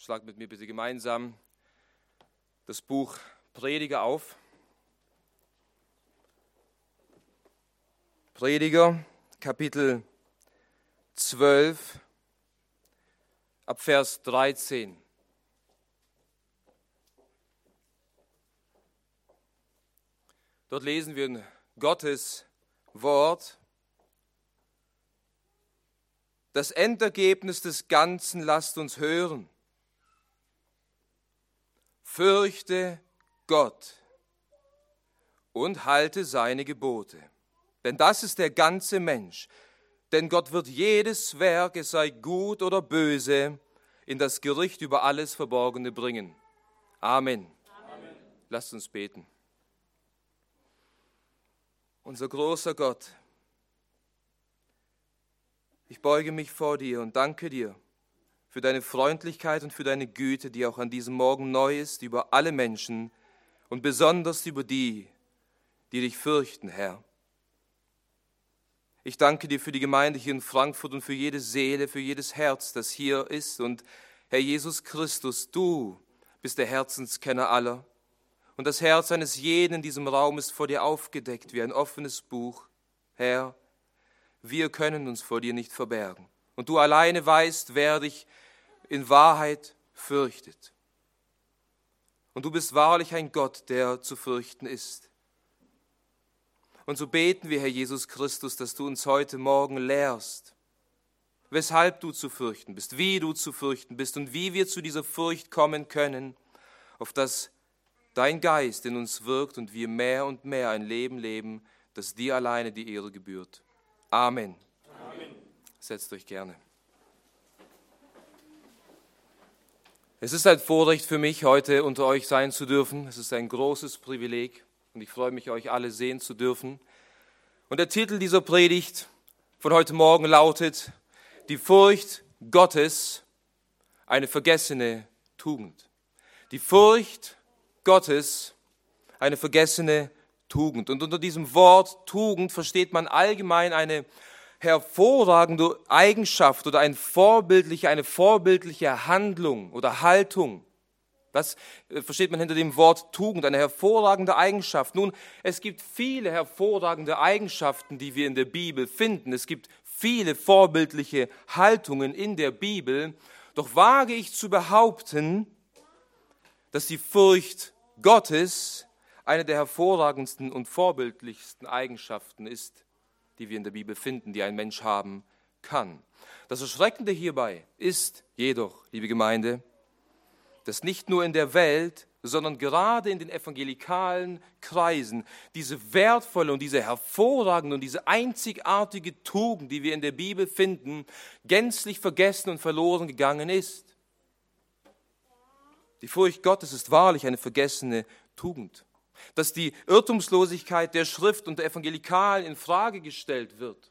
Schlag mit mir bitte gemeinsam das Buch Prediger auf. Prediger, Kapitel 12, ab Vers 13. Dort lesen wir Gottes Wort. Das Endergebnis des Ganzen lasst uns hören. Fürchte Gott und halte seine Gebote. Denn das ist der ganze Mensch. Denn Gott wird jedes Werk, es sei gut oder böse, in das Gericht über alles Verborgene bringen. Amen. Amen. Lasst uns beten. Unser großer Gott, ich beuge mich vor dir und danke dir für deine Freundlichkeit und für deine Güte, die auch an diesem Morgen neu ist über alle Menschen und besonders über die, die dich fürchten, Herr. Ich danke dir für die Gemeinde hier in Frankfurt und für jede Seele, für jedes Herz, das hier ist. Und Herr Jesus Christus, du bist der Herzenskenner aller. Und das Herz eines jeden in diesem Raum ist vor dir aufgedeckt wie ein offenes Buch. Herr, wir können uns vor dir nicht verbergen. Und du alleine weißt, wer dich in Wahrheit fürchtet. Und du bist wahrlich ein Gott, der zu fürchten ist. Und so beten wir, Herr Jesus Christus, dass du uns heute Morgen lehrst, weshalb du zu fürchten bist, wie du zu fürchten bist und wie wir zu dieser Furcht kommen können, auf dass dein Geist in uns wirkt und wir mehr und mehr ein Leben leben, das dir alleine die Ehre gebührt. Amen. Setzt euch gerne. Es ist ein Vorrecht für mich, heute unter euch sein zu dürfen. Es ist ein großes Privileg und ich freue mich, euch alle sehen zu dürfen. Und der Titel dieser Predigt von heute Morgen lautet, die Furcht Gottes, eine vergessene Tugend. Die Furcht Gottes, eine vergessene Tugend. Und unter diesem Wort Tugend versteht man allgemein eine hervorragende Eigenschaft oder ein vorbildliche, eine vorbildliche Handlung oder Haltung. Das äh, versteht man hinter dem Wort Tugend, eine hervorragende Eigenschaft. Nun, es gibt viele hervorragende Eigenschaften, die wir in der Bibel finden. Es gibt viele vorbildliche Haltungen in der Bibel. Doch wage ich zu behaupten, dass die Furcht Gottes eine der hervorragendsten und vorbildlichsten Eigenschaften ist, die wir in der Bibel finden, die ein Mensch haben kann. Das Erschreckende hierbei ist jedoch, liebe Gemeinde, dass nicht nur in der Welt, sondern gerade in den evangelikalen Kreisen diese wertvolle und diese hervorragende und diese einzigartige Tugend, die wir in der Bibel finden, gänzlich vergessen und verloren gegangen ist. Die Furcht Gottes ist wahrlich eine vergessene Tugend. Dass die Irrtumslosigkeit der Schrift und der Evangelikalen in Frage gestellt wird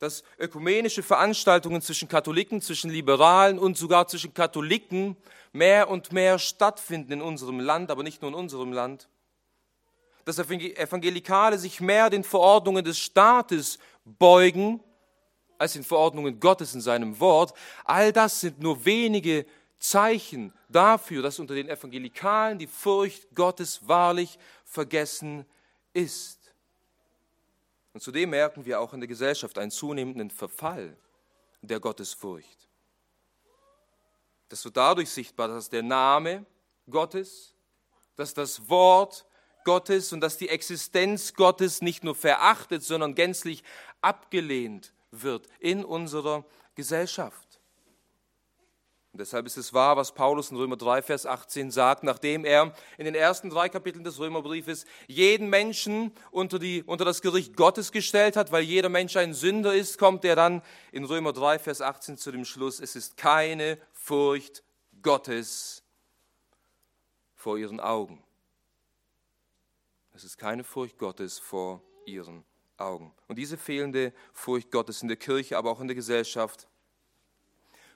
dass ökumenische Veranstaltungen zwischen Katholiken, zwischen Liberalen und sogar zwischen Katholiken mehr und mehr stattfinden in unserem Land, aber nicht nur in unserem Land. Dass Evangelikale sich mehr den Verordnungen des Staates beugen als den Verordnungen Gottes in seinem Wort. All das sind nur wenige Zeichen dafür, dass unter den Evangelikalen die Furcht Gottes wahrlich vergessen ist. Und zudem merken wir auch in der Gesellschaft einen zunehmenden Verfall der Gottesfurcht. Das wird dadurch sichtbar, dass der Name Gottes, dass das Wort Gottes und dass die Existenz Gottes nicht nur verachtet, sondern gänzlich abgelehnt wird in unserer Gesellschaft. Und deshalb ist es wahr, was Paulus in Römer 3, Vers 18 sagt, nachdem er in den ersten drei Kapiteln des Römerbriefes jeden Menschen unter, die, unter das Gericht Gottes gestellt hat, weil jeder Mensch ein Sünder ist, kommt er dann in Römer 3, Vers 18 zu dem Schluss, es ist keine Furcht Gottes vor ihren Augen. Es ist keine Furcht Gottes vor ihren Augen. Und diese fehlende Furcht Gottes in der Kirche, aber auch in der Gesellschaft,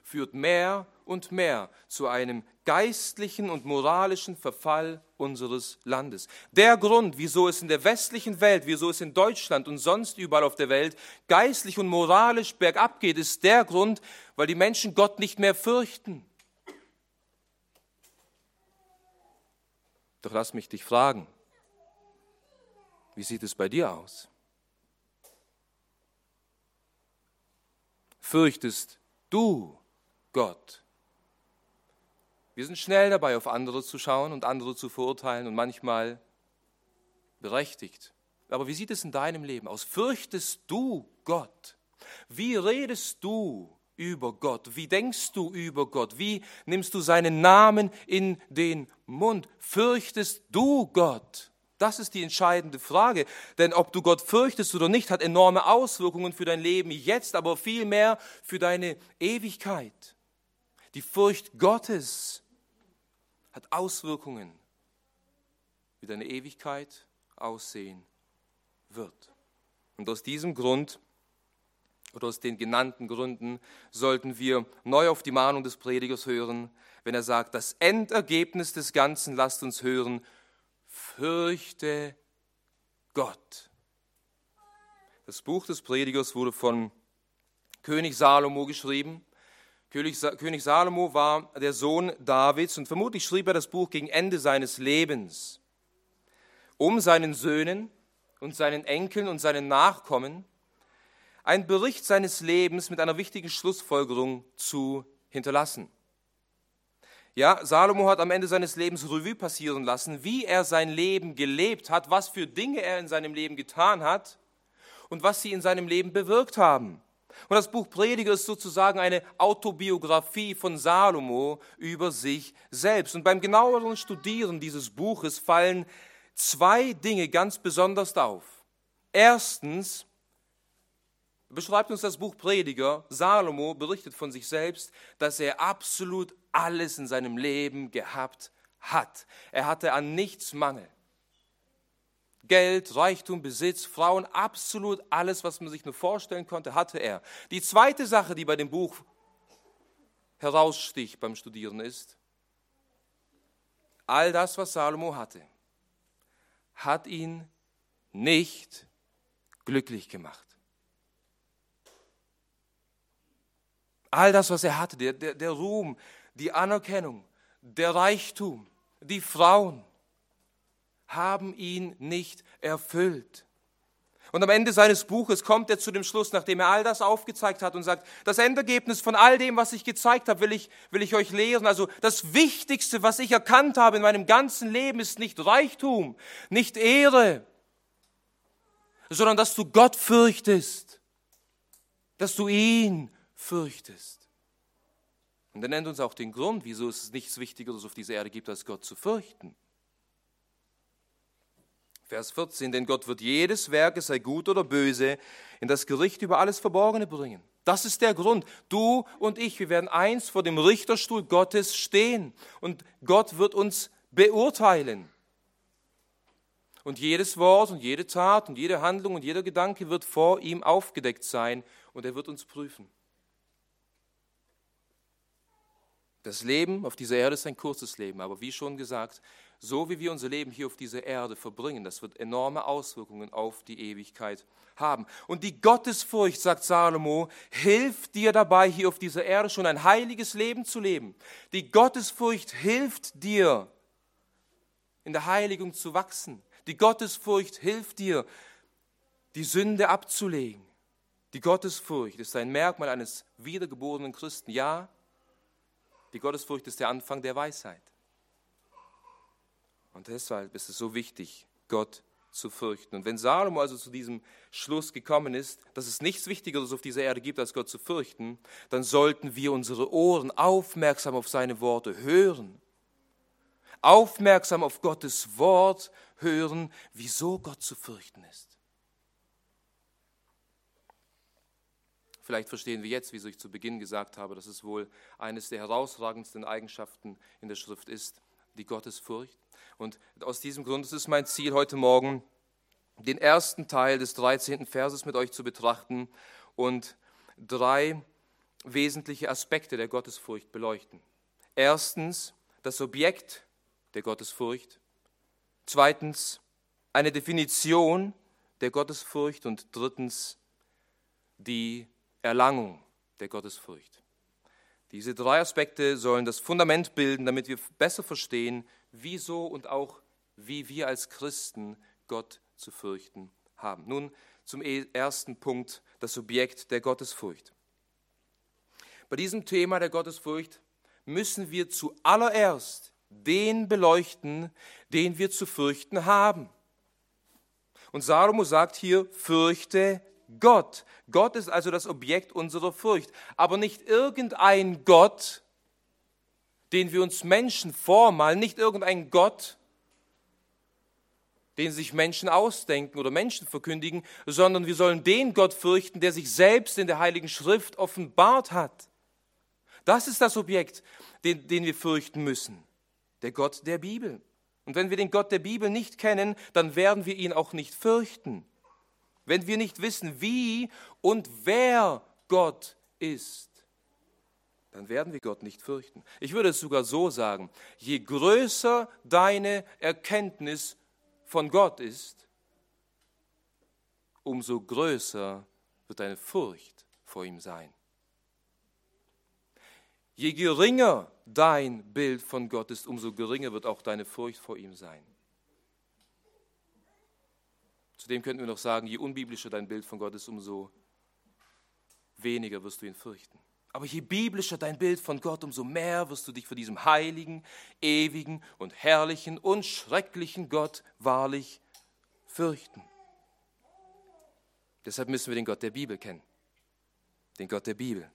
führt mehr und mehr zu einem geistlichen und moralischen Verfall unseres Landes. Der Grund, wieso es in der westlichen Welt, wieso es in Deutschland und sonst überall auf der Welt geistlich und moralisch bergab geht, ist der Grund, weil die Menschen Gott nicht mehr fürchten. Doch lass mich dich fragen, wie sieht es bei dir aus? Fürchtest du Gott? Wir sind schnell dabei, auf andere zu schauen und andere zu verurteilen und manchmal berechtigt. Aber wie sieht es in deinem Leben aus? Fürchtest du Gott? Wie redest du über Gott? Wie denkst du über Gott? Wie nimmst du seinen Namen in den Mund? Fürchtest du Gott? Das ist die entscheidende Frage. Denn ob du Gott fürchtest oder nicht, hat enorme Auswirkungen für dein Leben jetzt, aber vielmehr für deine Ewigkeit. Die Furcht Gottes hat Auswirkungen, wie deine Ewigkeit aussehen wird. Und aus diesem Grund oder aus den genannten Gründen sollten wir neu auf die Mahnung des Predigers hören, wenn er sagt, das Endergebnis des Ganzen lasst uns hören, fürchte Gott. Das Buch des Predigers wurde von König Salomo geschrieben. König Salomo war der Sohn Davids und vermutlich schrieb er das Buch gegen Ende seines Lebens, um seinen Söhnen und seinen Enkeln und seinen Nachkommen einen Bericht seines Lebens mit einer wichtigen Schlussfolgerung zu hinterlassen. Ja, Salomo hat am Ende seines Lebens Revue passieren lassen, wie er sein Leben gelebt hat, was für Dinge er in seinem Leben getan hat und was sie in seinem Leben bewirkt haben. Und das Buch Prediger ist sozusagen eine Autobiografie von Salomo über sich selbst. Und beim genaueren Studieren dieses Buches fallen zwei Dinge ganz besonders auf. Erstens beschreibt uns das Buch Prediger, Salomo berichtet von sich selbst, dass er absolut alles in seinem Leben gehabt hat. Er hatte an nichts Mangel. Geld, Reichtum, Besitz, Frauen, absolut alles, was man sich nur vorstellen konnte, hatte er. Die zweite Sache, die bei dem Buch heraussticht beim Studieren ist, all das, was Salomo hatte, hat ihn nicht glücklich gemacht. All das, was er hatte, der, der, der Ruhm, die Anerkennung, der Reichtum, die Frauen, haben ihn nicht erfüllt. Und am Ende seines Buches kommt er zu dem Schluss, nachdem er all das aufgezeigt hat und sagt, das Endergebnis von all dem, was ich gezeigt habe, will ich, will ich euch lehren. Also das Wichtigste, was ich erkannt habe in meinem ganzen Leben, ist nicht Reichtum, nicht Ehre, sondern dass du Gott fürchtest, dass du ihn fürchtest. Und er nennt uns auch den Grund, wieso es nichts Wichtigeres auf dieser Erde gibt, als Gott zu fürchten. Vers 14, denn Gott wird jedes Werk, es sei gut oder böse, in das Gericht über alles Verborgene bringen. Das ist der Grund. Du und ich, wir werden eins vor dem Richterstuhl Gottes stehen und Gott wird uns beurteilen. Und jedes Wort und jede Tat und jede Handlung und jeder Gedanke wird vor ihm aufgedeckt sein und er wird uns prüfen. Das Leben auf dieser Erde ist ein kurzes Leben, aber wie schon gesagt, so wie wir unser Leben hier auf dieser Erde verbringen, das wird enorme Auswirkungen auf die Ewigkeit haben. Und die Gottesfurcht, sagt Salomo, hilft dir dabei, hier auf dieser Erde schon ein heiliges Leben zu leben. Die Gottesfurcht hilft dir, in der Heiligung zu wachsen. Die Gottesfurcht hilft dir, die Sünde abzulegen. Die Gottesfurcht ist ein Merkmal eines wiedergeborenen Christen. Ja, die Gottesfurcht ist der Anfang der Weisheit. Und deshalb ist es so wichtig, Gott zu fürchten. Und wenn Salomo also zu diesem Schluss gekommen ist, dass es nichts Wichtigeres auf dieser Erde gibt, als Gott zu fürchten, dann sollten wir unsere Ohren aufmerksam auf seine Worte hören. Aufmerksam auf Gottes Wort hören, wieso Gott zu fürchten ist. Vielleicht verstehen wir jetzt, wieso ich zu Beginn gesagt habe, dass es wohl eines der herausragendsten Eigenschaften in der Schrift ist, die Gottesfurcht. Und aus diesem Grund ist es mein Ziel, heute Morgen den ersten Teil des 13. Verses mit euch zu betrachten und drei wesentliche Aspekte der Gottesfurcht beleuchten. Erstens das Objekt der Gottesfurcht. Zweitens eine Definition der Gottesfurcht und drittens die Erlangung der Gottesfurcht. Diese drei Aspekte sollen das Fundament bilden, damit wir besser verstehen, wieso und auch wie wir als Christen Gott zu fürchten haben. Nun zum e- ersten Punkt, das Objekt der Gottesfurcht. Bei diesem Thema der Gottesfurcht müssen wir zuallererst den beleuchten, den wir zu fürchten haben. Und Salomo sagt hier, fürchte Gott. Gott ist also das Objekt unserer Furcht, aber nicht irgendein Gott, den wir uns Menschen vormalen, nicht irgendein Gott, den sich Menschen ausdenken oder Menschen verkündigen, sondern wir sollen den Gott fürchten, der sich selbst in der Heiligen Schrift offenbart hat. Das ist das Objekt, den, den wir fürchten müssen, der Gott der Bibel. Und wenn wir den Gott der Bibel nicht kennen, dann werden wir ihn auch nicht fürchten. Wenn wir nicht wissen, wie und wer Gott ist, dann werden wir Gott nicht fürchten. Ich würde es sogar so sagen, je größer deine Erkenntnis von Gott ist, umso größer wird deine Furcht vor ihm sein. Je geringer dein Bild von Gott ist, umso geringer wird auch deine Furcht vor ihm sein. Zudem könnten wir noch sagen, je unbiblischer dein Bild von Gott ist, umso weniger wirst du ihn fürchten. Aber je biblischer dein Bild von Gott, umso mehr wirst du dich vor diesem heiligen, ewigen und herrlichen und schrecklichen Gott wahrlich fürchten. Deshalb müssen wir den Gott der Bibel kennen. Den Gott der Bibel.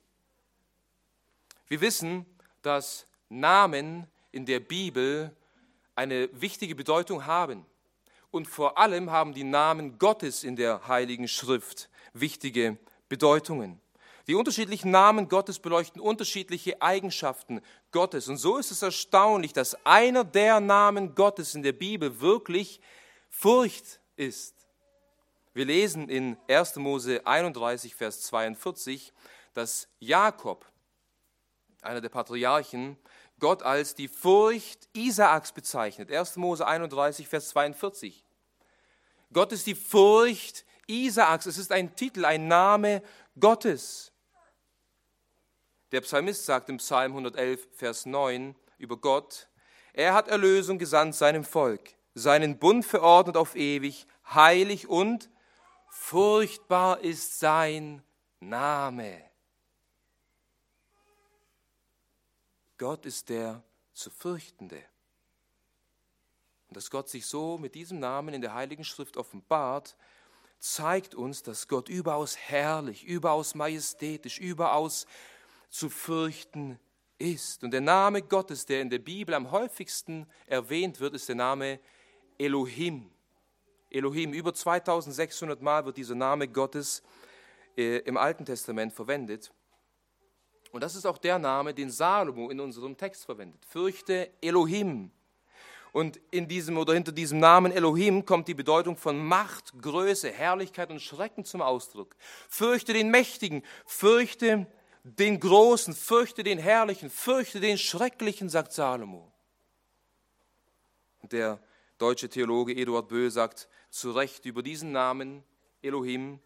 Wir wissen, dass Namen in der Bibel eine wichtige Bedeutung haben. Und vor allem haben die Namen Gottes in der Heiligen Schrift wichtige Bedeutungen. Die unterschiedlichen Namen Gottes beleuchten unterschiedliche Eigenschaften Gottes. Und so ist es erstaunlich, dass einer der Namen Gottes in der Bibel wirklich Furcht ist. Wir lesen in 1. Mose 31, Vers 42, dass Jakob einer der Patriarchen, Gott als die Furcht Isaaks bezeichnet. 1. Mose 31, Vers 42. Gott ist die Furcht Isaaks. Es ist ein Titel, ein Name Gottes. Der Psalmist sagt im Psalm 111, Vers 9 über Gott, er hat Erlösung gesandt seinem Volk, seinen Bund verordnet auf ewig, heilig und furchtbar ist sein Name. Gott ist der zu fürchtende. Und dass Gott sich so mit diesem Namen in der Heiligen Schrift offenbart, zeigt uns, dass Gott überaus herrlich, überaus majestätisch, überaus zu fürchten ist. Und der Name Gottes, der in der Bibel am häufigsten erwähnt wird, ist der Name Elohim. Elohim, über 2600 Mal wird dieser Name Gottes äh, im Alten Testament verwendet. Und das ist auch der Name, den Salomo in unserem Text verwendet. Fürchte Elohim. Und in diesem oder hinter diesem Namen Elohim kommt die Bedeutung von Macht, Größe, Herrlichkeit und Schrecken zum Ausdruck. Fürchte den Mächtigen, fürchte den Großen, fürchte den Herrlichen, fürchte den Schrecklichen, sagt Salomo. Der deutsche Theologe Eduard Böhl sagt zu Recht über diesen Namen Elohim,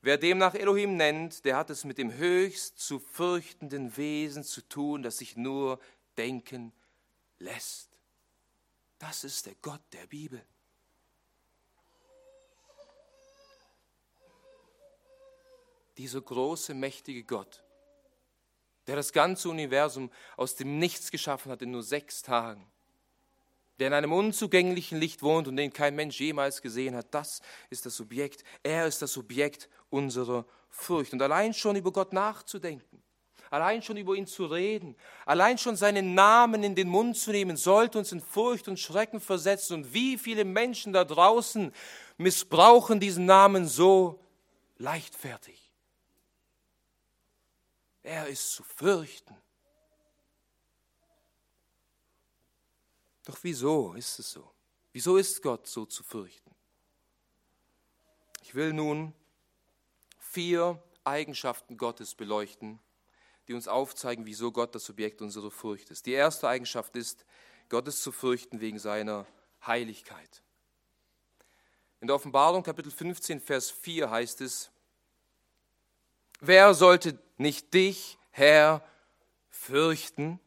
Wer demnach Elohim nennt, der hat es mit dem höchst zu fürchtenden Wesen zu tun, das sich nur denken lässt. Das ist der Gott der Bibel. Dieser große, mächtige Gott, der das ganze Universum aus dem Nichts geschaffen hat in nur sechs Tagen der in einem unzugänglichen Licht wohnt und den kein Mensch jemals gesehen hat, das ist das Subjekt. Er ist das Subjekt unserer Furcht. Und allein schon über Gott nachzudenken, allein schon über ihn zu reden, allein schon seinen Namen in den Mund zu nehmen, sollte uns in Furcht und Schrecken versetzen. Und wie viele Menschen da draußen missbrauchen diesen Namen so leichtfertig. Er ist zu fürchten. Doch wieso ist es so? Wieso ist Gott so zu fürchten? Ich will nun vier Eigenschaften Gottes beleuchten, die uns aufzeigen, wieso Gott das Subjekt unserer Furcht ist. Die erste Eigenschaft ist, Gott ist zu fürchten wegen seiner Heiligkeit. In der Offenbarung Kapitel 15, Vers 4 heißt es, wer sollte nicht dich, Herr, fürchten?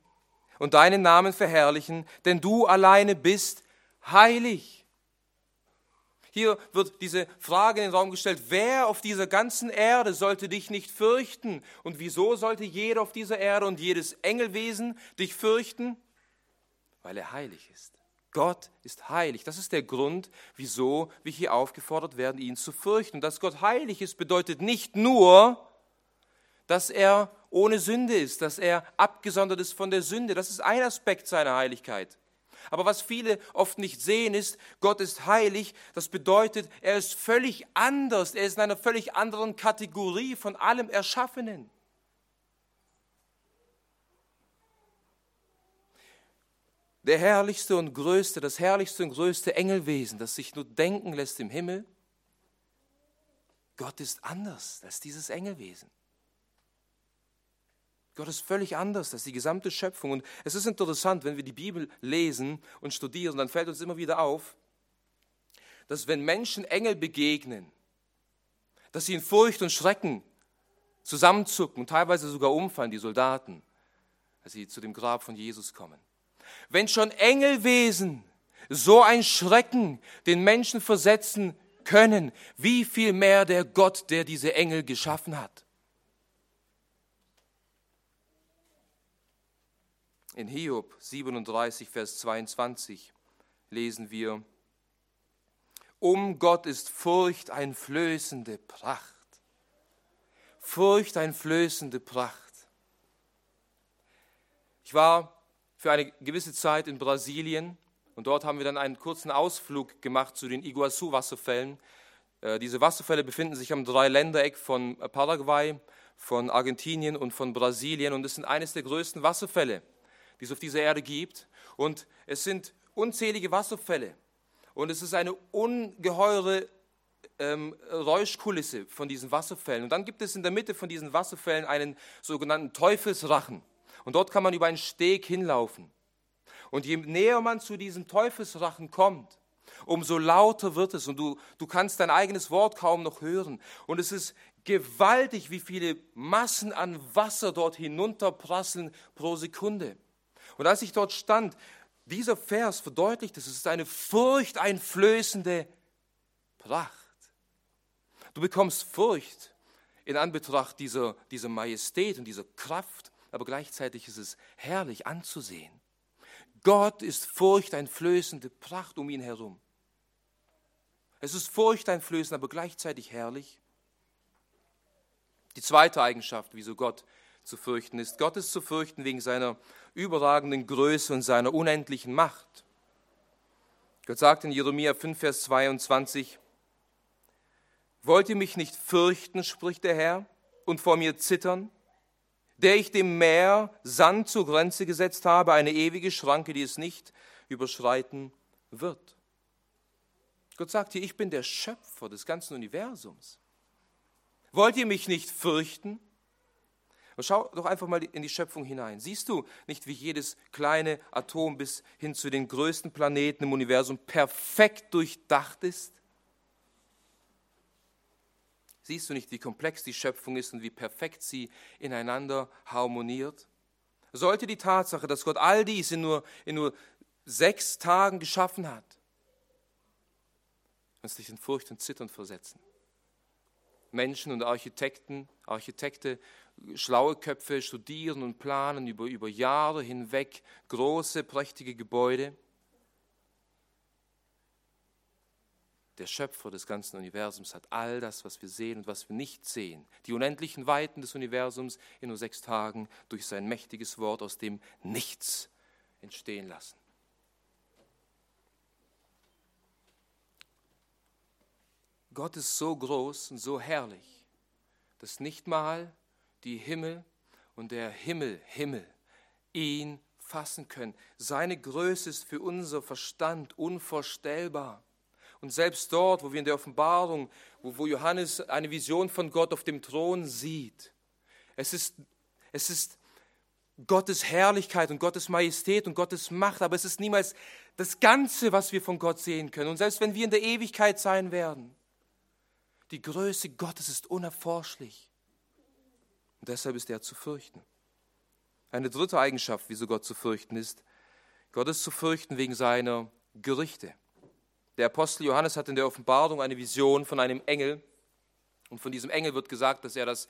und deinen Namen verherrlichen, denn du alleine bist heilig. Hier wird diese Frage in den Raum gestellt, wer auf dieser ganzen Erde sollte dich nicht fürchten? Und wieso sollte jeder auf dieser Erde und jedes Engelwesen dich fürchten? Weil er heilig ist. Gott ist heilig. Das ist der Grund, wieso wir hier aufgefordert werden, ihn zu fürchten. Und dass Gott heilig ist, bedeutet nicht nur, dass er ohne Sünde ist, dass er abgesondert ist von der Sünde. Das ist ein Aspekt seiner Heiligkeit. Aber was viele oft nicht sehen ist, Gott ist heilig. Das bedeutet, er ist völlig anders. Er ist in einer völlig anderen Kategorie von allem Erschaffenen. Der herrlichste und größte, das herrlichste und größte Engelwesen, das sich nur denken lässt im Himmel, Gott ist anders als dieses Engelwesen. Gott ist völlig anders als die gesamte Schöpfung. Und es ist interessant, wenn wir die Bibel lesen und studieren, dann fällt uns immer wieder auf, dass wenn Menschen Engel begegnen, dass sie in Furcht und Schrecken zusammenzucken und teilweise sogar umfallen, die Soldaten, als sie zu dem Grab von Jesus kommen. Wenn schon Engelwesen so ein Schrecken den Menschen versetzen können, wie viel mehr der Gott, der diese Engel geschaffen hat. In Hiob 37, Vers 22 lesen wir, um Gott ist Furcht ein flößende Pracht. Furcht ein flößende Pracht. Ich war für eine gewisse Zeit in Brasilien und dort haben wir dann einen kurzen Ausflug gemacht zu den Iguazu-Wasserfällen. Äh, diese Wasserfälle befinden sich am Dreiländereck von Paraguay, von Argentinien und von Brasilien und es sind eines der größten Wasserfälle die es auf dieser Erde gibt. Und es sind unzählige Wasserfälle. Und es ist eine ungeheure ähm, Räuschkulisse von diesen Wasserfällen. Und dann gibt es in der Mitte von diesen Wasserfällen einen sogenannten Teufelsrachen. Und dort kann man über einen Steg hinlaufen. Und je näher man zu diesem Teufelsrachen kommt, umso lauter wird es und du, du kannst dein eigenes Wort kaum noch hören. Und es ist gewaltig, wie viele Massen an Wasser dort hinunterprasseln pro Sekunde. Und als ich dort stand, dieser Vers verdeutlicht es, es ist eine furchteinflößende Pracht. Du bekommst Furcht in Anbetracht dieser, dieser Majestät und dieser Kraft, aber gleichzeitig ist es herrlich anzusehen. Gott ist furchteinflößende Pracht um ihn herum. Es ist furchteinflößend, aber gleichzeitig herrlich. Die zweite Eigenschaft, wieso Gott zu fürchten ist. Gott ist zu fürchten wegen seiner überragenden Größe und seiner unendlichen Macht. Gott sagt in Jeremia 5, Vers 22, Wollt ihr mich nicht fürchten, spricht der Herr, und vor mir zittern, der ich dem Meer Sand zur Grenze gesetzt habe, eine ewige Schranke, die es nicht überschreiten wird. Gott sagt hier, ich bin der Schöpfer des ganzen Universums. Wollt ihr mich nicht fürchten? Und schau doch einfach mal in die Schöpfung hinein. Siehst du nicht, wie jedes kleine Atom bis hin zu den größten Planeten im Universum perfekt durchdacht ist? Siehst du nicht, wie komplex die Schöpfung ist und wie perfekt sie ineinander harmoniert? Sollte die Tatsache, dass Gott all dies in nur, in nur sechs Tagen geschaffen hat, uns nicht in Furcht und Zittern versetzen? Menschen und Architekten, Architekte schlaue Köpfe studieren und planen über, über Jahre hinweg große, prächtige Gebäude. Der Schöpfer des ganzen Universums hat all das, was wir sehen und was wir nicht sehen, die unendlichen Weiten des Universums in nur sechs Tagen durch sein mächtiges Wort aus dem Nichts entstehen lassen. Gott ist so groß und so herrlich, dass nicht mal die Himmel und der Himmel, Himmel, ihn fassen können. Seine Größe ist für unser Verstand unvorstellbar. Und selbst dort, wo wir in der Offenbarung, wo, wo Johannes eine Vision von Gott auf dem Thron sieht, es ist, es ist Gottes Herrlichkeit und Gottes Majestät und Gottes Macht, aber es ist niemals das Ganze, was wir von Gott sehen können. Und selbst wenn wir in der Ewigkeit sein werden, die Größe Gottes ist unerforschlich. Und deshalb ist er zu fürchten. Eine dritte Eigenschaft, wieso Gott zu fürchten ist, Gott ist zu fürchten wegen seiner Gerichte. Der Apostel Johannes hat in der Offenbarung eine Vision von einem Engel. Und von diesem Engel wird gesagt, dass er das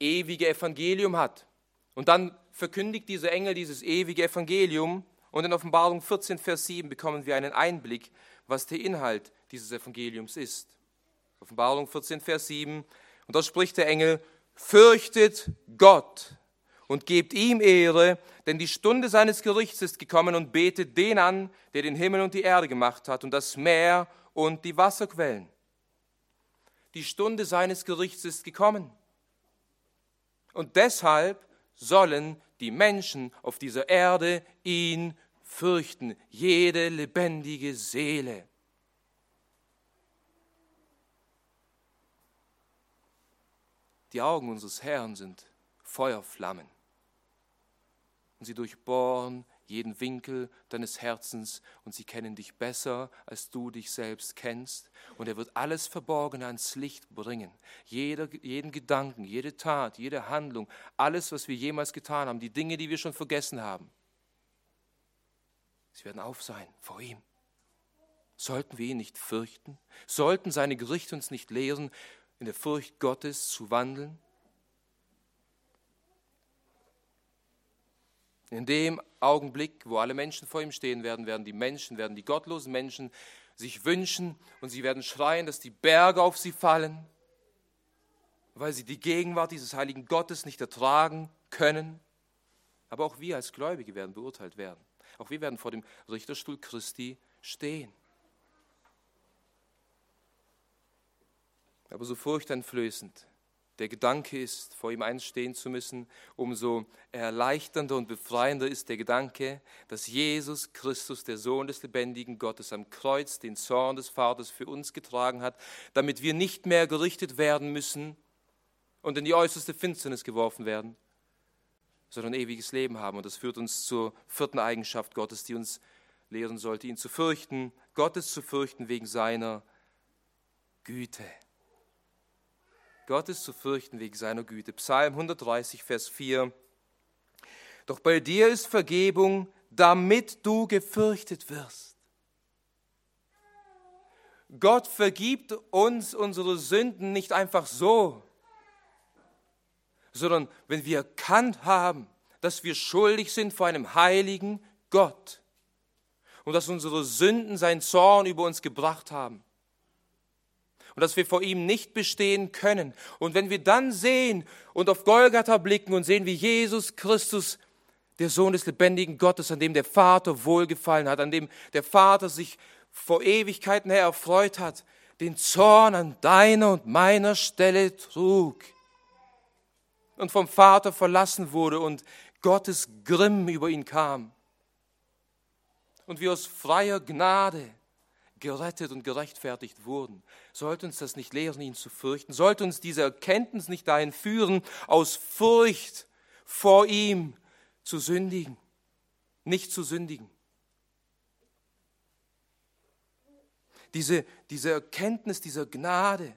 ewige Evangelium hat. Und dann verkündigt dieser Engel dieses ewige Evangelium. Und in Offenbarung 14, Vers 7 bekommen wir einen Einblick, was der Inhalt dieses Evangeliums ist. Offenbarung 14, Vers 7. Und dort spricht der Engel, fürchtet Gott und gebt ihm Ehre, denn die Stunde seines Gerichts ist gekommen und betet den an, der den Himmel und die Erde gemacht hat und das Meer und die Wasserquellen. Die Stunde seines Gerichts ist gekommen. Und deshalb sollen die Menschen auf dieser Erde ihn fürchten, jede lebendige Seele. Die Augen unseres Herrn sind Feuerflammen und sie durchbohren jeden Winkel deines Herzens und sie kennen dich besser, als du dich selbst kennst. Und er wird alles Verborgene ans Licht bringen. Jeder, jeden Gedanken, jede Tat, jede Handlung, alles, was wir jemals getan haben, die Dinge, die wir schon vergessen haben. Sie werden auf sein vor ihm. Sollten wir ihn nicht fürchten? Sollten seine Gerichte uns nicht lehren, in der Furcht Gottes zu wandeln? In dem Augenblick, wo alle Menschen vor ihm stehen werden, werden die Menschen, werden die gottlosen Menschen sich wünschen und sie werden schreien, dass die Berge auf sie fallen, weil sie die Gegenwart dieses heiligen Gottes nicht ertragen können. Aber auch wir als Gläubige werden beurteilt werden. Auch wir werden vor dem Richterstuhl Christi stehen. Aber so furchteinflößend der Gedanke ist, vor ihm einstehen zu müssen, umso erleichternder und befreiender ist der Gedanke, dass Jesus Christus, der Sohn des lebendigen Gottes, am Kreuz den Zorn des Vaters für uns getragen hat, damit wir nicht mehr gerichtet werden müssen und in die äußerste Finsternis geworfen werden, sondern ewiges Leben haben. Und das führt uns zur vierten Eigenschaft Gottes, die uns lehren sollte, ihn zu fürchten, Gottes zu fürchten wegen seiner Güte. Gottes zu fürchten wegen seiner Güte. Psalm 130, Vers 4. Doch bei dir ist Vergebung, damit du gefürchtet wirst. Gott vergibt uns unsere Sünden nicht einfach so, sondern wenn wir erkannt haben, dass wir schuldig sind vor einem heiligen Gott und dass unsere Sünden seinen Zorn über uns gebracht haben und dass wir vor ihm nicht bestehen können. Und wenn wir dann sehen und auf Golgatha blicken und sehen, wie Jesus Christus, der Sohn des lebendigen Gottes, an dem der Vater wohlgefallen hat, an dem der Vater sich vor Ewigkeiten her erfreut hat, den Zorn an deiner und meiner Stelle trug und vom Vater verlassen wurde und Gottes Grimm über ihn kam und wir aus freier Gnade gerettet und gerechtfertigt wurden. Sollte uns das nicht lehren, ihn zu fürchten? Sollte uns diese Erkenntnis nicht dahin führen, aus Furcht vor ihm zu sündigen, nicht zu sündigen? Diese, diese Erkenntnis dieser Gnade,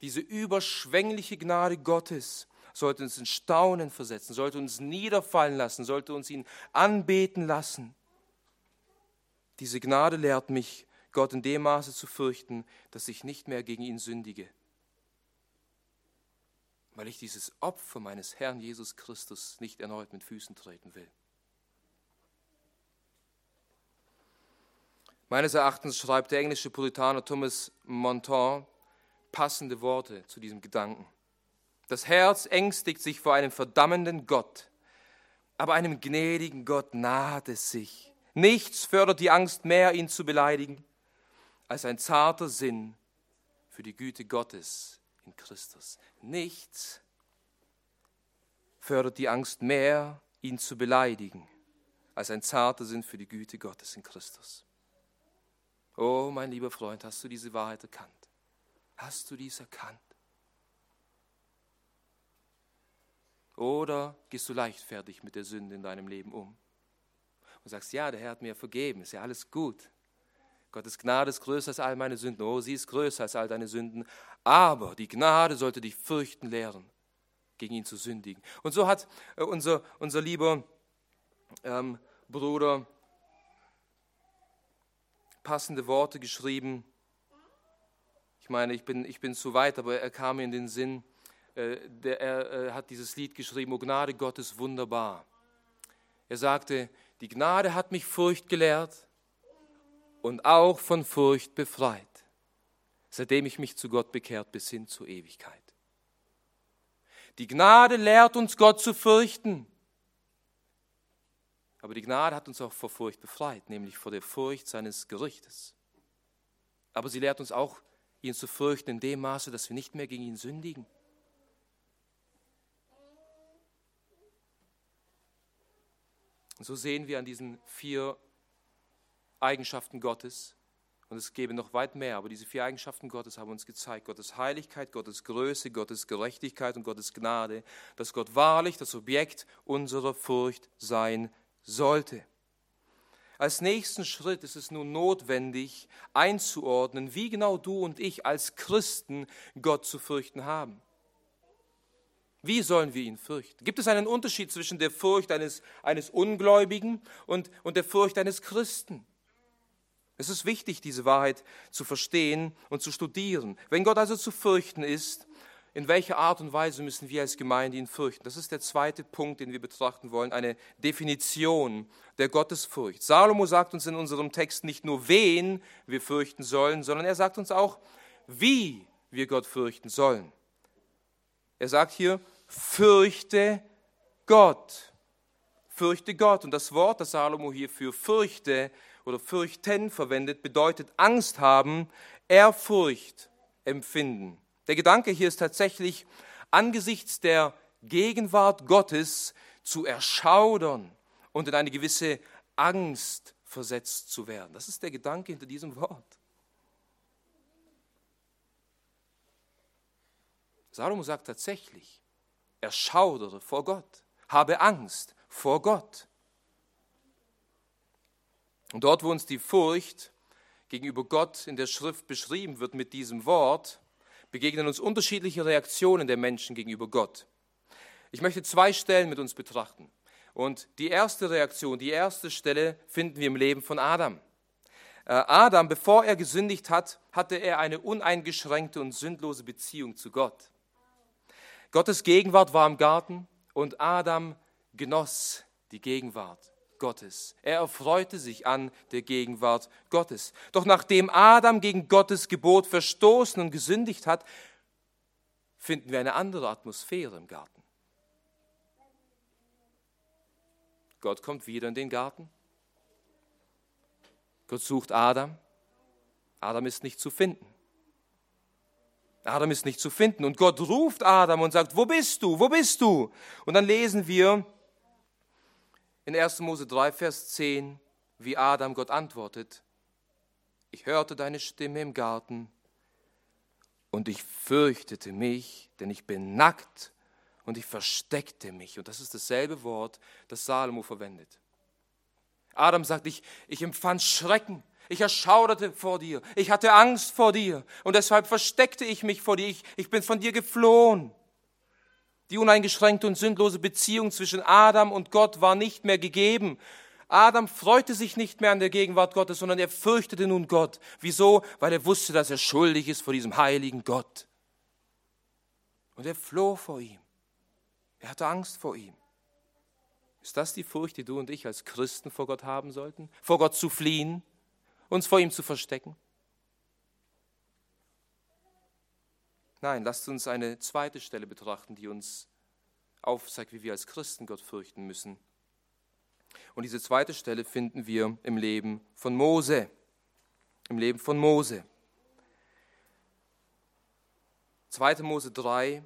diese überschwängliche Gnade Gottes, sollte uns in Staunen versetzen, sollte uns niederfallen lassen, sollte uns ihn anbeten lassen. Diese Gnade lehrt mich, Gott in dem Maße zu fürchten, dass ich nicht mehr gegen ihn sündige, weil ich dieses Opfer meines Herrn Jesus Christus nicht erneut mit Füßen treten will. Meines Erachtens schreibt der englische Puritaner Thomas Monton passende Worte zu diesem Gedanken. Das Herz ängstigt sich vor einem verdammenden Gott, aber einem gnädigen Gott naht es sich. Nichts fördert die Angst mehr, ihn zu beleidigen, als ein zarter Sinn für die Güte Gottes in Christus. Nichts fördert die Angst mehr, ihn zu beleidigen, als ein zarter Sinn für die Güte Gottes in Christus. Oh, mein lieber Freund, hast du diese Wahrheit erkannt? Hast du dies erkannt? Oder gehst du leichtfertig mit der Sünde in deinem Leben um? Und sagst, ja, der Herr hat mir vergeben, ist ja alles gut. Gottes Gnade ist größer als all meine Sünden. Oh, sie ist größer als all deine Sünden. Aber die Gnade sollte dich fürchten lehren, gegen ihn zu sündigen. Und so hat äh, unser, unser lieber ähm, Bruder passende Worte geschrieben. Ich meine, ich bin, ich bin zu weit, aber er kam mir in den Sinn. Äh, der, er äh, hat dieses Lied geschrieben, O Gnade Gottes wunderbar. Er sagte, die Gnade hat mich Furcht gelehrt und auch von Furcht befreit, seitdem ich mich zu Gott bekehrt bis hin zur Ewigkeit. Die Gnade lehrt uns Gott zu fürchten. Aber die Gnade hat uns auch vor Furcht befreit, nämlich vor der Furcht seines Gerichtes. Aber sie lehrt uns auch, ihn zu fürchten in dem Maße, dass wir nicht mehr gegen ihn sündigen. Und so sehen wir an diesen vier Eigenschaften Gottes, und es gäbe noch weit mehr, aber diese vier Eigenschaften Gottes haben uns gezeigt, Gottes Heiligkeit, Gottes Größe, Gottes Gerechtigkeit und Gottes Gnade, dass Gott wahrlich das Objekt unserer Furcht sein sollte. Als nächsten Schritt ist es nun notwendig einzuordnen, wie genau du und ich als Christen Gott zu fürchten haben. Wie sollen wir ihn fürchten? Gibt es einen Unterschied zwischen der Furcht eines, eines Ungläubigen und, und der Furcht eines Christen? Es ist wichtig, diese Wahrheit zu verstehen und zu studieren. Wenn Gott also zu fürchten ist, in welcher Art und Weise müssen wir als Gemeinde ihn fürchten? Das ist der zweite Punkt, den wir betrachten wollen, eine Definition der Gottesfurcht. Salomo sagt uns in unserem Text nicht nur, wen wir fürchten sollen, sondern er sagt uns auch, wie wir Gott fürchten sollen. Er sagt hier, fürchte Gott. Fürchte Gott. Und das Wort, das Salomo hier für fürchte oder fürchten verwendet, bedeutet Angst haben, Ehrfurcht empfinden. Der Gedanke hier ist tatsächlich, angesichts der Gegenwart Gottes zu erschaudern und in eine gewisse Angst versetzt zu werden. Das ist der Gedanke hinter diesem Wort. Salomo sagt tatsächlich, erschaudere vor Gott, habe Angst vor Gott. Und dort, wo uns die Furcht gegenüber Gott in der Schrift beschrieben wird mit diesem Wort, begegnen uns unterschiedliche Reaktionen der Menschen gegenüber Gott. Ich möchte zwei Stellen mit uns betrachten. Und die erste Reaktion, die erste Stelle finden wir im Leben von Adam. Äh, Adam, bevor er gesündigt hat, hatte er eine uneingeschränkte und sündlose Beziehung zu Gott. Gottes Gegenwart war im Garten und Adam genoss die Gegenwart Gottes. Er erfreute sich an der Gegenwart Gottes. Doch nachdem Adam gegen Gottes Gebot verstoßen und gesündigt hat, finden wir eine andere Atmosphäre im Garten. Gott kommt wieder in den Garten. Gott sucht Adam. Adam ist nicht zu finden. Adam ist nicht zu finden. Und Gott ruft Adam und sagt, wo bist du? Wo bist du? Und dann lesen wir, in 1. Mose 3, Vers 10, wie Adam Gott antwortet, ich hörte deine Stimme im Garten und ich fürchtete mich, denn ich bin nackt und ich versteckte mich. Und das ist dasselbe Wort, das Salomo verwendet. Adam sagt, ich, ich empfand Schrecken, ich erschauderte vor dir, ich hatte Angst vor dir und deshalb versteckte ich mich vor dir, ich, ich bin von dir geflohen. Die uneingeschränkte und sündlose Beziehung zwischen Adam und Gott war nicht mehr gegeben. Adam freute sich nicht mehr an der Gegenwart Gottes, sondern er fürchtete nun Gott. Wieso? Weil er wusste, dass er schuldig ist vor diesem heiligen Gott. Und er floh vor ihm. Er hatte Angst vor ihm. Ist das die Furcht, die du und ich als Christen vor Gott haben sollten? Vor Gott zu fliehen, uns vor ihm zu verstecken? Nein, lasst uns eine zweite Stelle betrachten, die uns aufzeigt, wie wir als Christen Gott fürchten müssen. Und diese zweite Stelle finden wir im Leben von Mose. Im Leben von Mose. 2. Mose 3,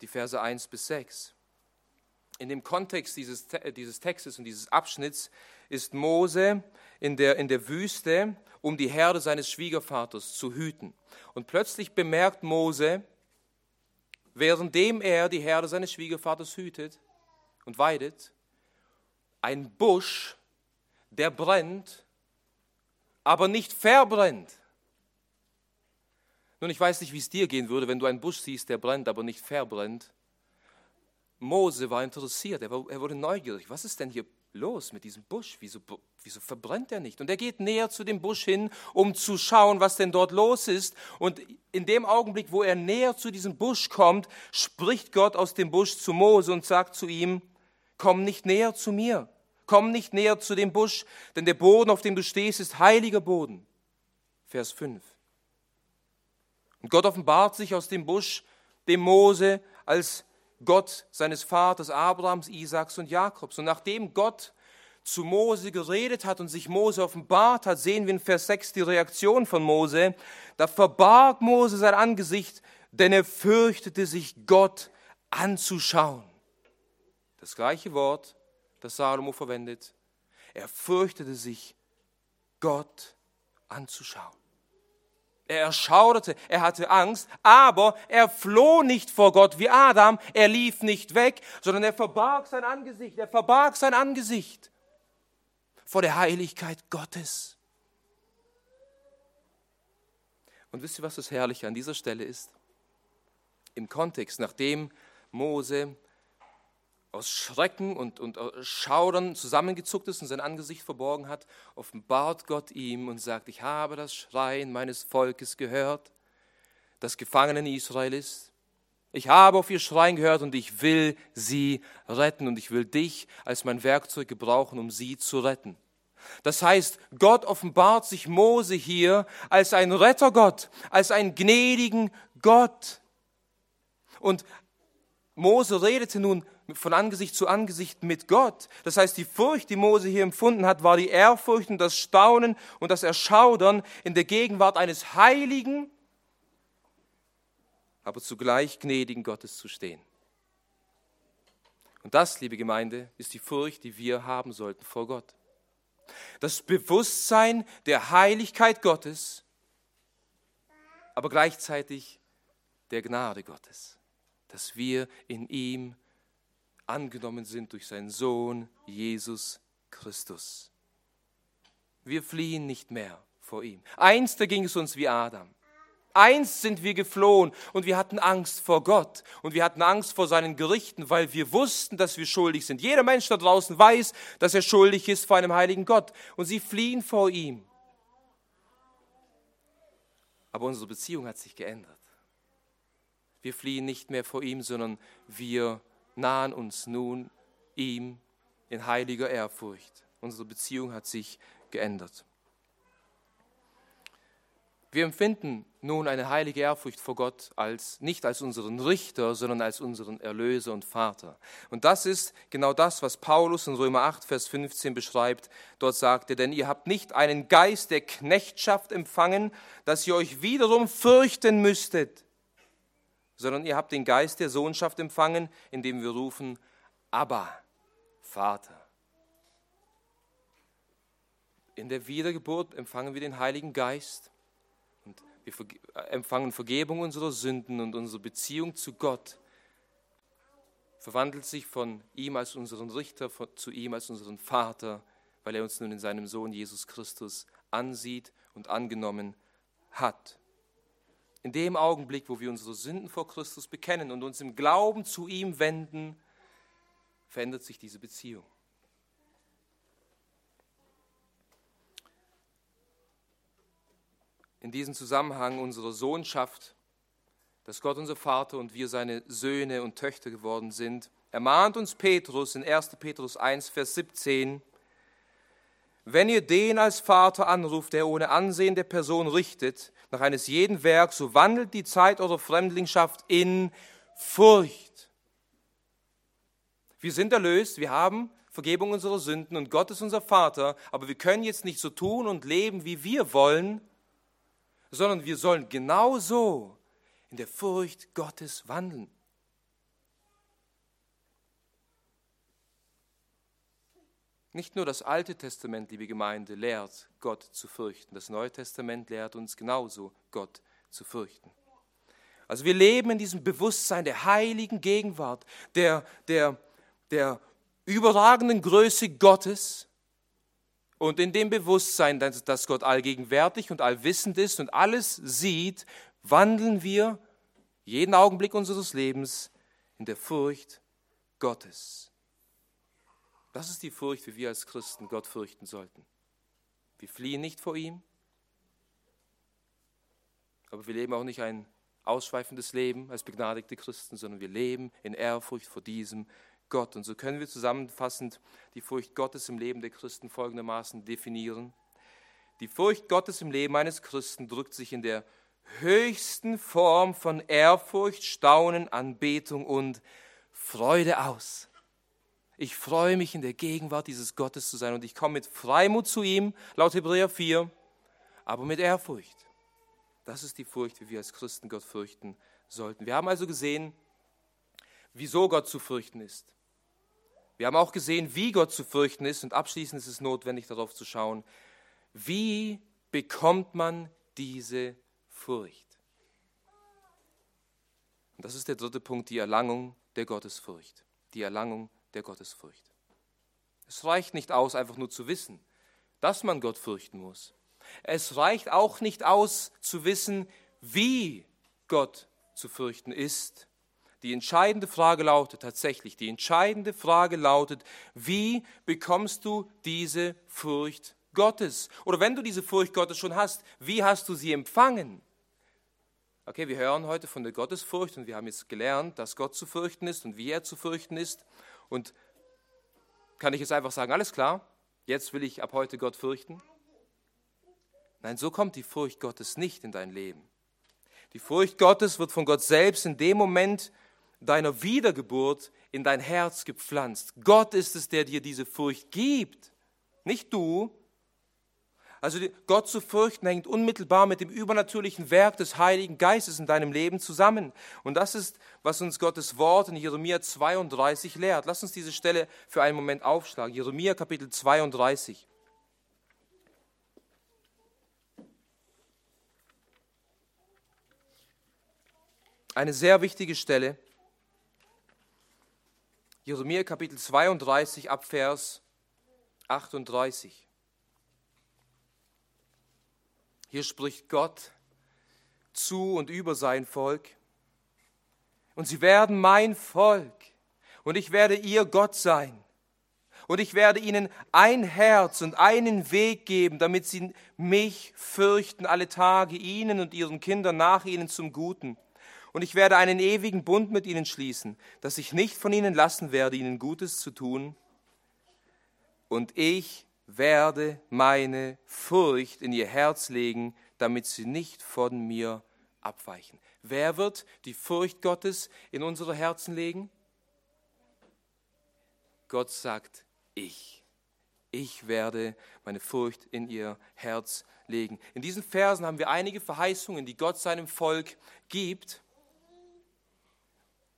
die Verse 1 bis 6. In dem Kontext dieses, dieses Textes und dieses Abschnitts ist Mose in der, in der Wüste, um die Herde seines Schwiegervaters zu hüten. Und plötzlich bemerkt Mose, währenddem er die Herde seines Schwiegervaters hütet und weidet, ein Busch, der brennt, aber nicht verbrennt. Nun, ich weiß nicht, wie es dir gehen würde, wenn du einen Busch siehst, der brennt, aber nicht verbrennt. Mose war interessiert, er, war, er wurde neugierig. Was ist denn hier los mit diesem Busch? Wieso, wieso verbrennt er nicht? Und er geht näher zu dem Busch hin, um zu schauen, was denn dort los ist. Und in dem Augenblick, wo er näher zu diesem Busch kommt, spricht Gott aus dem Busch zu Mose und sagt zu ihm, komm nicht näher zu mir, komm nicht näher zu dem Busch, denn der Boden, auf dem du stehst, ist heiliger Boden. Vers 5. Und Gott offenbart sich aus dem Busch dem Mose als Gott seines Vaters Abrahams, Isaaks und Jakobs. Und nachdem Gott zu Mose geredet hat und sich Mose offenbart hat, sehen wir in Vers 6 die Reaktion von Mose. Da verbarg Mose sein Angesicht, denn er fürchtete sich Gott anzuschauen. Das gleiche Wort, das Salomo verwendet. Er fürchtete sich Gott anzuschauen. Er erschauderte, er hatte Angst, aber er floh nicht vor Gott wie Adam, er lief nicht weg, sondern er verbarg sein Angesicht, er verbarg sein Angesicht vor der Heiligkeit Gottes. Und wisst ihr, was das Herrliche an dieser Stelle ist? Im Kontext, nachdem Mose aus Schrecken und, und Schaudern zusammengezuckt ist und sein Angesicht verborgen hat, offenbart Gott ihm und sagt, ich habe das Schreien meines Volkes gehört, das Gefangenen Israel ist. Ich habe auf ihr Schreien gehört und ich will sie retten und ich will dich als mein Werkzeug gebrauchen, um sie zu retten. Das heißt, Gott offenbart sich Mose hier als ein Rettergott, als einen gnädigen Gott. Und Mose redete nun von Angesicht zu Angesicht mit Gott. Das heißt, die Furcht, die Mose hier empfunden hat, war die Ehrfurcht und das Staunen und das Erschaudern in der Gegenwart eines heiligen, aber zugleich gnädigen Gottes zu stehen. Und das, liebe Gemeinde, ist die Furcht, die wir haben sollten vor Gott. Das Bewusstsein der Heiligkeit Gottes, aber gleichzeitig der Gnade Gottes, dass wir in ihm angenommen sind durch seinen Sohn Jesus Christus. Wir fliehen nicht mehr vor ihm. Einst ging es uns wie Adam. Einst sind wir geflohen und wir hatten Angst vor Gott und wir hatten Angst vor seinen Gerichten, weil wir wussten, dass wir schuldig sind. Jeder Mensch da draußen weiß, dass er schuldig ist vor einem heiligen Gott und sie fliehen vor ihm. Aber unsere Beziehung hat sich geändert. Wir fliehen nicht mehr vor ihm, sondern wir nahen uns nun ihm in heiliger Ehrfurcht. Unsere Beziehung hat sich geändert. Wir empfinden nun eine heilige Ehrfurcht vor Gott als nicht als unseren Richter, sondern als unseren Erlöser und Vater. Und das ist genau das, was Paulus in Römer 8, Vers 15 beschreibt. Dort sagt er, denn ihr habt nicht einen Geist der Knechtschaft empfangen, dass ihr euch wiederum fürchten müsstet, sondern ihr habt den Geist der Sohnschaft empfangen, indem wir rufen, Abba, Vater. In der Wiedergeburt empfangen wir den Heiligen Geist und wir empfangen Vergebung unserer Sünden und unsere Beziehung zu Gott verwandelt sich von ihm als unseren Richter zu ihm als unseren Vater, weil er uns nun in seinem Sohn Jesus Christus ansieht und angenommen hat in dem Augenblick, wo wir unsere Sünden vor Christus bekennen und uns im Glauben zu ihm wenden, verändert sich diese Beziehung. In diesem Zusammenhang unserer Sohnschaft, dass Gott unser Vater und wir seine Söhne und Töchter geworden sind, ermahnt uns Petrus in 1. Petrus 1, Vers 17, wenn ihr den als Vater anruft, der ohne Ansehen der Person richtet, nach eines jeden Werk, so wandelt die Zeit eurer Fremdlingschaft in Furcht. Wir sind erlöst, wir haben Vergebung unserer Sünden und Gott ist unser Vater, aber wir können jetzt nicht so tun und leben, wie wir wollen, sondern wir sollen genauso in der Furcht Gottes wandeln. Nicht nur das Alte Testament, liebe Gemeinde, lehrt, Gott zu fürchten. Das Neue Testament lehrt uns genauso, Gott zu fürchten. Also wir leben in diesem Bewusstsein der heiligen Gegenwart, der, der, der überragenden Größe Gottes und in dem Bewusstsein, dass Gott allgegenwärtig und allwissend ist und alles sieht, wandeln wir jeden Augenblick unseres Lebens in der Furcht Gottes. Das ist die Furcht, wie wir als Christen Gott fürchten sollten. Wir fliehen nicht vor ihm, aber wir leben auch nicht ein ausschweifendes Leben als begnadigte Christen, sondern wir leben in Ehrfurcht vor diesem Gott. Und so können wir zusammenfassend die Furcht Gottes im Leben der Christen folgendermaßen definieren. Die Furcht Gottes im Leben eines Christen drückt sich in der höchsten Form von Ehrfurcht, Staunen, Anbetung und Freude aus. Ich freue mich in der Gegenwart dieses Gottes zu sein und ich komme mit Freimut zu ihm, laut Hebräer 4, aber mit Ehrfurcht. Das ist die Furcht, wie wir als Christen Gott fürchten sollten. Wir haben also gesehen, wieso Gott zu fürchten ist. Wir haben auch gesehen, wie Gott zu fürchten ist und abschließend ist es notwendig, darauf zu schauen, wie bekommt man diese Furcht? Und das ist der dritte Punkt, die Erlangung der Gottesfurcht. Die Erlangung der Gottesfurcht. Es reicht nicht aus, einfach nur zu wissen, dass man Gott fürchten muss. Es reicht auch nicht aus, zu wissen, wie Gott zu fürchten ist. Die entscheidende Frage lautet tatsächlich, die entscheidende Frage lautet, wie bekommst du diese Furcht Gottes? Oder wenn du diese Furcht Gottes schon hast, wie hast du sie empfangen? Okay, wir hören heute von der Gottesfurcht und wir haben jetzt gelernt, dass Gott zu fürchten ist und wie er zu fürchten ist. Und kann ich jetzt einfach sagen, alles klar, jetzt will ich ab heute Gott fürchten? Nein, so kommt die Furcht Gottes nicht in dein Leben. Die Furcht Gottes wird von Gott selbst in dem Moment deiner Wiedergeburt in dein Herz gepflanzt. Gott ist es, der dir diese Furcht gibt, nicht du. Also Gott zu fürchten hängt unmittelbar mit dem übernatürlichen Werk des Heiligen Geistes in deinem Leben zusammen. Und das ist, was uns Gottes Wort in Jeremia 32 lehrt. Lass uns diese Stelle für einen Moment aufschlagen. Jeremia Kapitel 32. Eine sehr wichtige Stelle. Jeremia Kapitel 32 ab Vers 38. Hier spricht Gott zu und über sein Volk. Und sie werden mein Volk und ich werde ihr Gott sein. Und ich werde ihnen ein Herz und einen Weg geben, damit sie mich fürchten alle Tage, ihnen und ihren Kindern nach ihnen zum Guten und ich werde einen ewigen Bund mit ihnen schließen, dass ich nicht von ihnen lassen werde, ihnen Gutes zu tun. Und ich werde meine Furcht in ihr Herz legen, damit sie nicht von mir abweichen. Wer wird die Furcht Gottes in unsere Herzen legen? Gott sagt, ich. Ich werde meine Furcht in ihr Herz legen. In diesen Versen haben wir einige Verheißungen, die Gott seinem Volk gibt.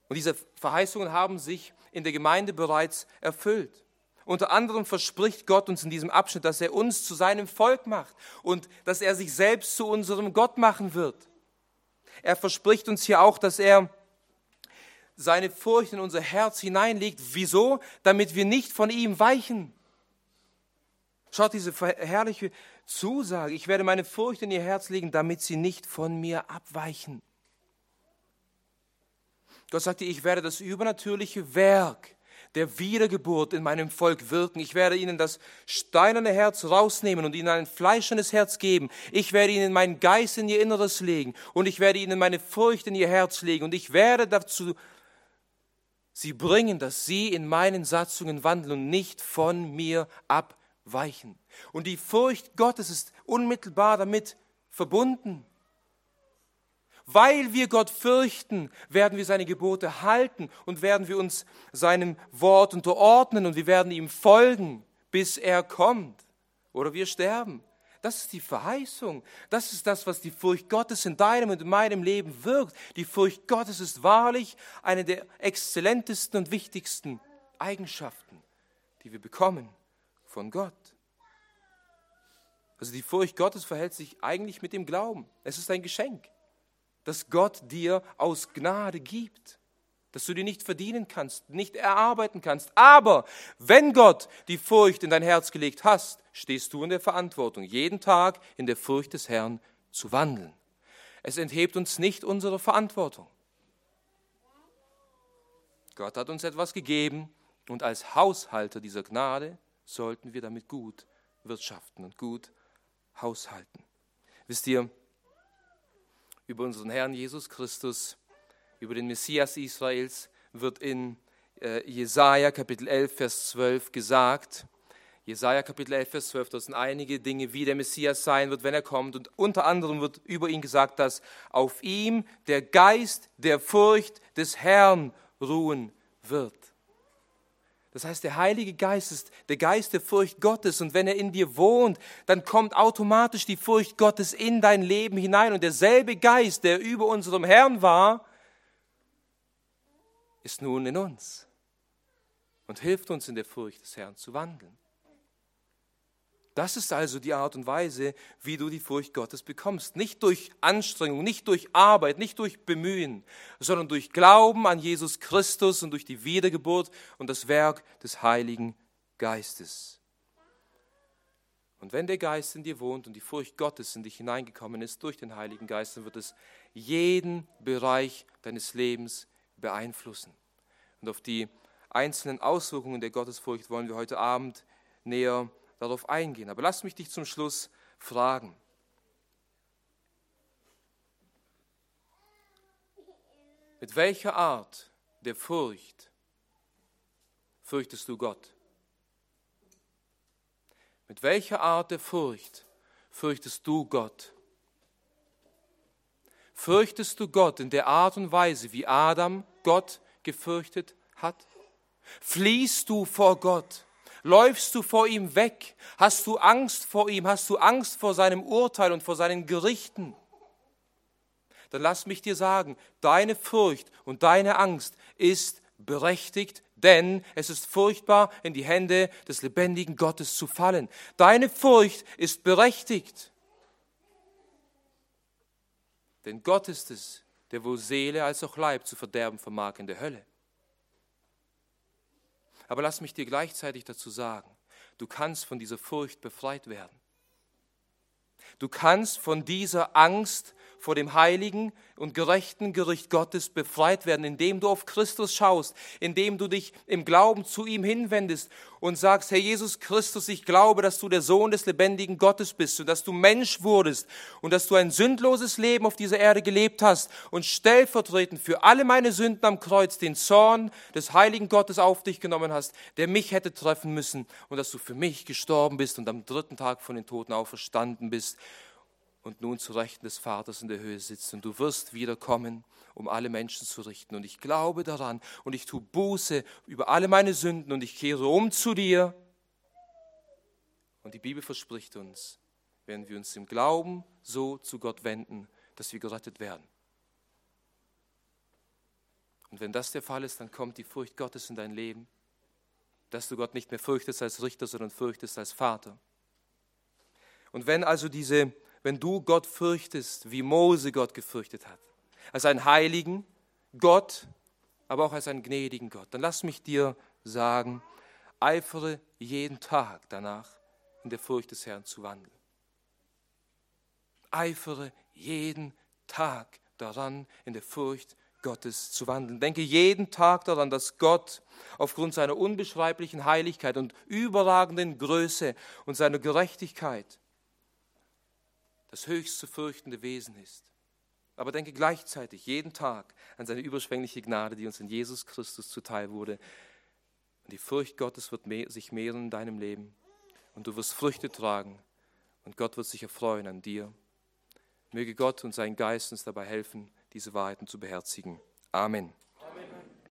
Und diese Verheißungen haben sich in der Gemeinde bereits erfüllt. Unter anderem verspricht Gott uns in diesem Abschnitt, dass er uns zu seinem Volk macht und dass er sich selbst zu unserem Gott machen wird. Er verspricht uns hier auch, dass er seine Furcht in unser Herz hineinlegt. Wieso? Damit wir nicht von ihm weichen. Schaut diese herrliche Zusage. Ich werde meine Furcht in ihr Herz legen, damit sie nicht von mir abweichen. Gott sagte, ich werde das übernatürliche Werk der Wiedergeburt in meinem Volk wirken. Ich werde ihnen das steinerne Herz rausnehmen und ihnen ein fleischernes Herz geben. Ich werde ihnen meinen Geist in ihr Inneres legen und ich werde ihnen meine Furcht in ihr Herz legen und ich werde dazu sie bringen, dass sie in meinen Satzungen wandeln und nicht von mir abweichen. Und die Furcht Gottes ist unmittelbar damit verbunden. Weil wir Gott fürchten, werden wir seine Gebote halten und werden wir uns seinem Wort unterordnen und wir werden ihm folgen, bis er kommt oder wir sterben. Das ist die Verheißung. Das ist das, was die Furcht Gottes in deinem und in meinem Leben wirkt. Die Furcht Gottes ist wahrlich eine der exzellentesten und wichtigsten Eigenschaften, die wir bekommen von Gott. Also die Furcht Gottes verhält sich eigentlich mit dem Glauben. Es ist ein Geschenk das Gott dir aus Gnade gibt, das du dir nicht verdienen kannst, nicht erarbeiten kannst. Aber wenn Gott die Furcht in dein Herz gelegt hast, stehst du in der Verantwortung, jeden Tag in der Furcht des Herrn zu wandeln. Es enthebt uns nicht unsere Verantwortung. Gott hat uns etwas gegeben und als Haushalter dieser Gnade sollten wir damit gut wirtschaften und gut haushalten. Wisst ihr, über unseren Herrn Jesus Christus, über den Messias Israels, wird in äh, Jesaja Kapitel 11, Vers 12 gesagt. Jesaja Kapitel 11, Vers 12, das sind einige Dinge, wie der Messias sein wird, wenn er kommt. Und unter anderem wird über ihn gesagt, dass auf ihm der Geist der Furcht des Herrn ruhen wird. Das heißt, der Heilige Geist ist der Geist der Furcht Gottes und wenn er in dir wohnt, dann kommt automatisch die Furcht Gottes in dein Leben hinein und derselbe Geist, der über unserem Herrn war, ist nun in uns und hilft uns in der Furcht des Herrn zu wandeln. Das ist also die Art und Weise, wie du die Furcht Gottes bekommst. Nicht durch Anstrengung, nicht durch Arbeit, nicht durch Bemühen, sondern durch Glauben an Jesus Christus und durch die Wiedergeburt und das Werk des Heiligen Geistes. Und wenn der Geist in dir wohnt und die Furcht Gottes in dich hineingekommen ist durch den Heiligen Geist, dann wird es jeden Bereich deines Lebens beeinflussen. Und auf die einzelnen Auswirkungen der Gottesfurcht wollen wir heute Abend näher darauf eingehen. Aber lass mich dich zum Schluss fragen. Mit welcher Art der Furcht fürchtest du Gott? Mit welcher Art der Furcht fürchtest du Gott? Fürchtest du Gott in der Art und Weise, wie Adam Gott gefürchtet hat? Fliehst du vor Gott? Läufst du vor ihm weg? Hast du Angst vor ihm? Hast du Angst vor seinem Urteil und vor seinen Gerichten? Dann lass mich dir sagen, deine Furcht und deine Angst ist berechtigt, denn es ist furchtbar, in die Hände des lebendigen Gottes zu fallen. Deine Furcht ist berechtigt. Denn Gott ist es, der wohl Seele als auch Leib zu verderben vermag in der Hölle. Aber lass mich dir gleichzeitig dazu sagen, du kannst von dieser Furcht befreit werden. Du kannst von dieser Angst vor dem heiligen und gerechten Gericht Gottes befreit werden, indem du auf Christus schaust, indem du dich im Glauben zu ihm hinwendest und sagst, Herr Jesus Christus, ich glaube, dass du der Sohn des lebendigen Gottes bist und dass du Mensch wurdest und dass du ein sündloses Leben auf dieser Erde gelebt hast und stellvertretend für alle meine Sünden am Kreuz den Zorn des heiligen Gottes auf dich genommen hast, der mich hätte treffen müssen und dass du für mich gestorben bist und am dritten Tag von den Toten auferstanden bist und nun zu Rechten des Vaters in der Höhe sitzt. Und du wirst wiederkommen, um alle Menschen zu richten. Und ich glaube daran und ich tue Buße über alle meine Sünden und ich kehre um zu dir. Und die Bibel verspricht uns, wenn wir uns im Glauben so zu Gott wenden, dass wir gerettet werden. Und wenn das der Fall ist, dann kommt die Furcht Gottes in dein Leben, dass du Gott nicht mehr fürchtest als Richter, sondern fürchtest als Vater. Und wenn also diese wenn du Gott fürchtest, wie Mose Gott gefürchtet hat. Als einen heiligen Gott, aber auch als einen gnädigen Gott. Dann lass mich dir sagen, eifere jeden Tag danach, in der Furcht des Herrn zu wandeln. Eifere jeden Tag daran, in der Furcht Gottes zu wandeln. Denke jeden Tag daran, dass Gott aufgrund seiner unbeschreiblichen Heiligkeit und überragenden Größe und seiner Gerechtigkeit das höchst zu fürchtende Wesen ist. Aber denke gleichzeitig jeden Tag an seine überschwängliche Gnade, die uns in Jesus Christus zuteil wurde. Und die Furcht Gottes wird sich mehren in deinem Leben. Und du wirst Früchte tragen. Und Gott wird sich erfreuen an dir. Möge Gott und sein Geist uns dabei helfen, diese Wahrheiten zu beherzigen. Amen.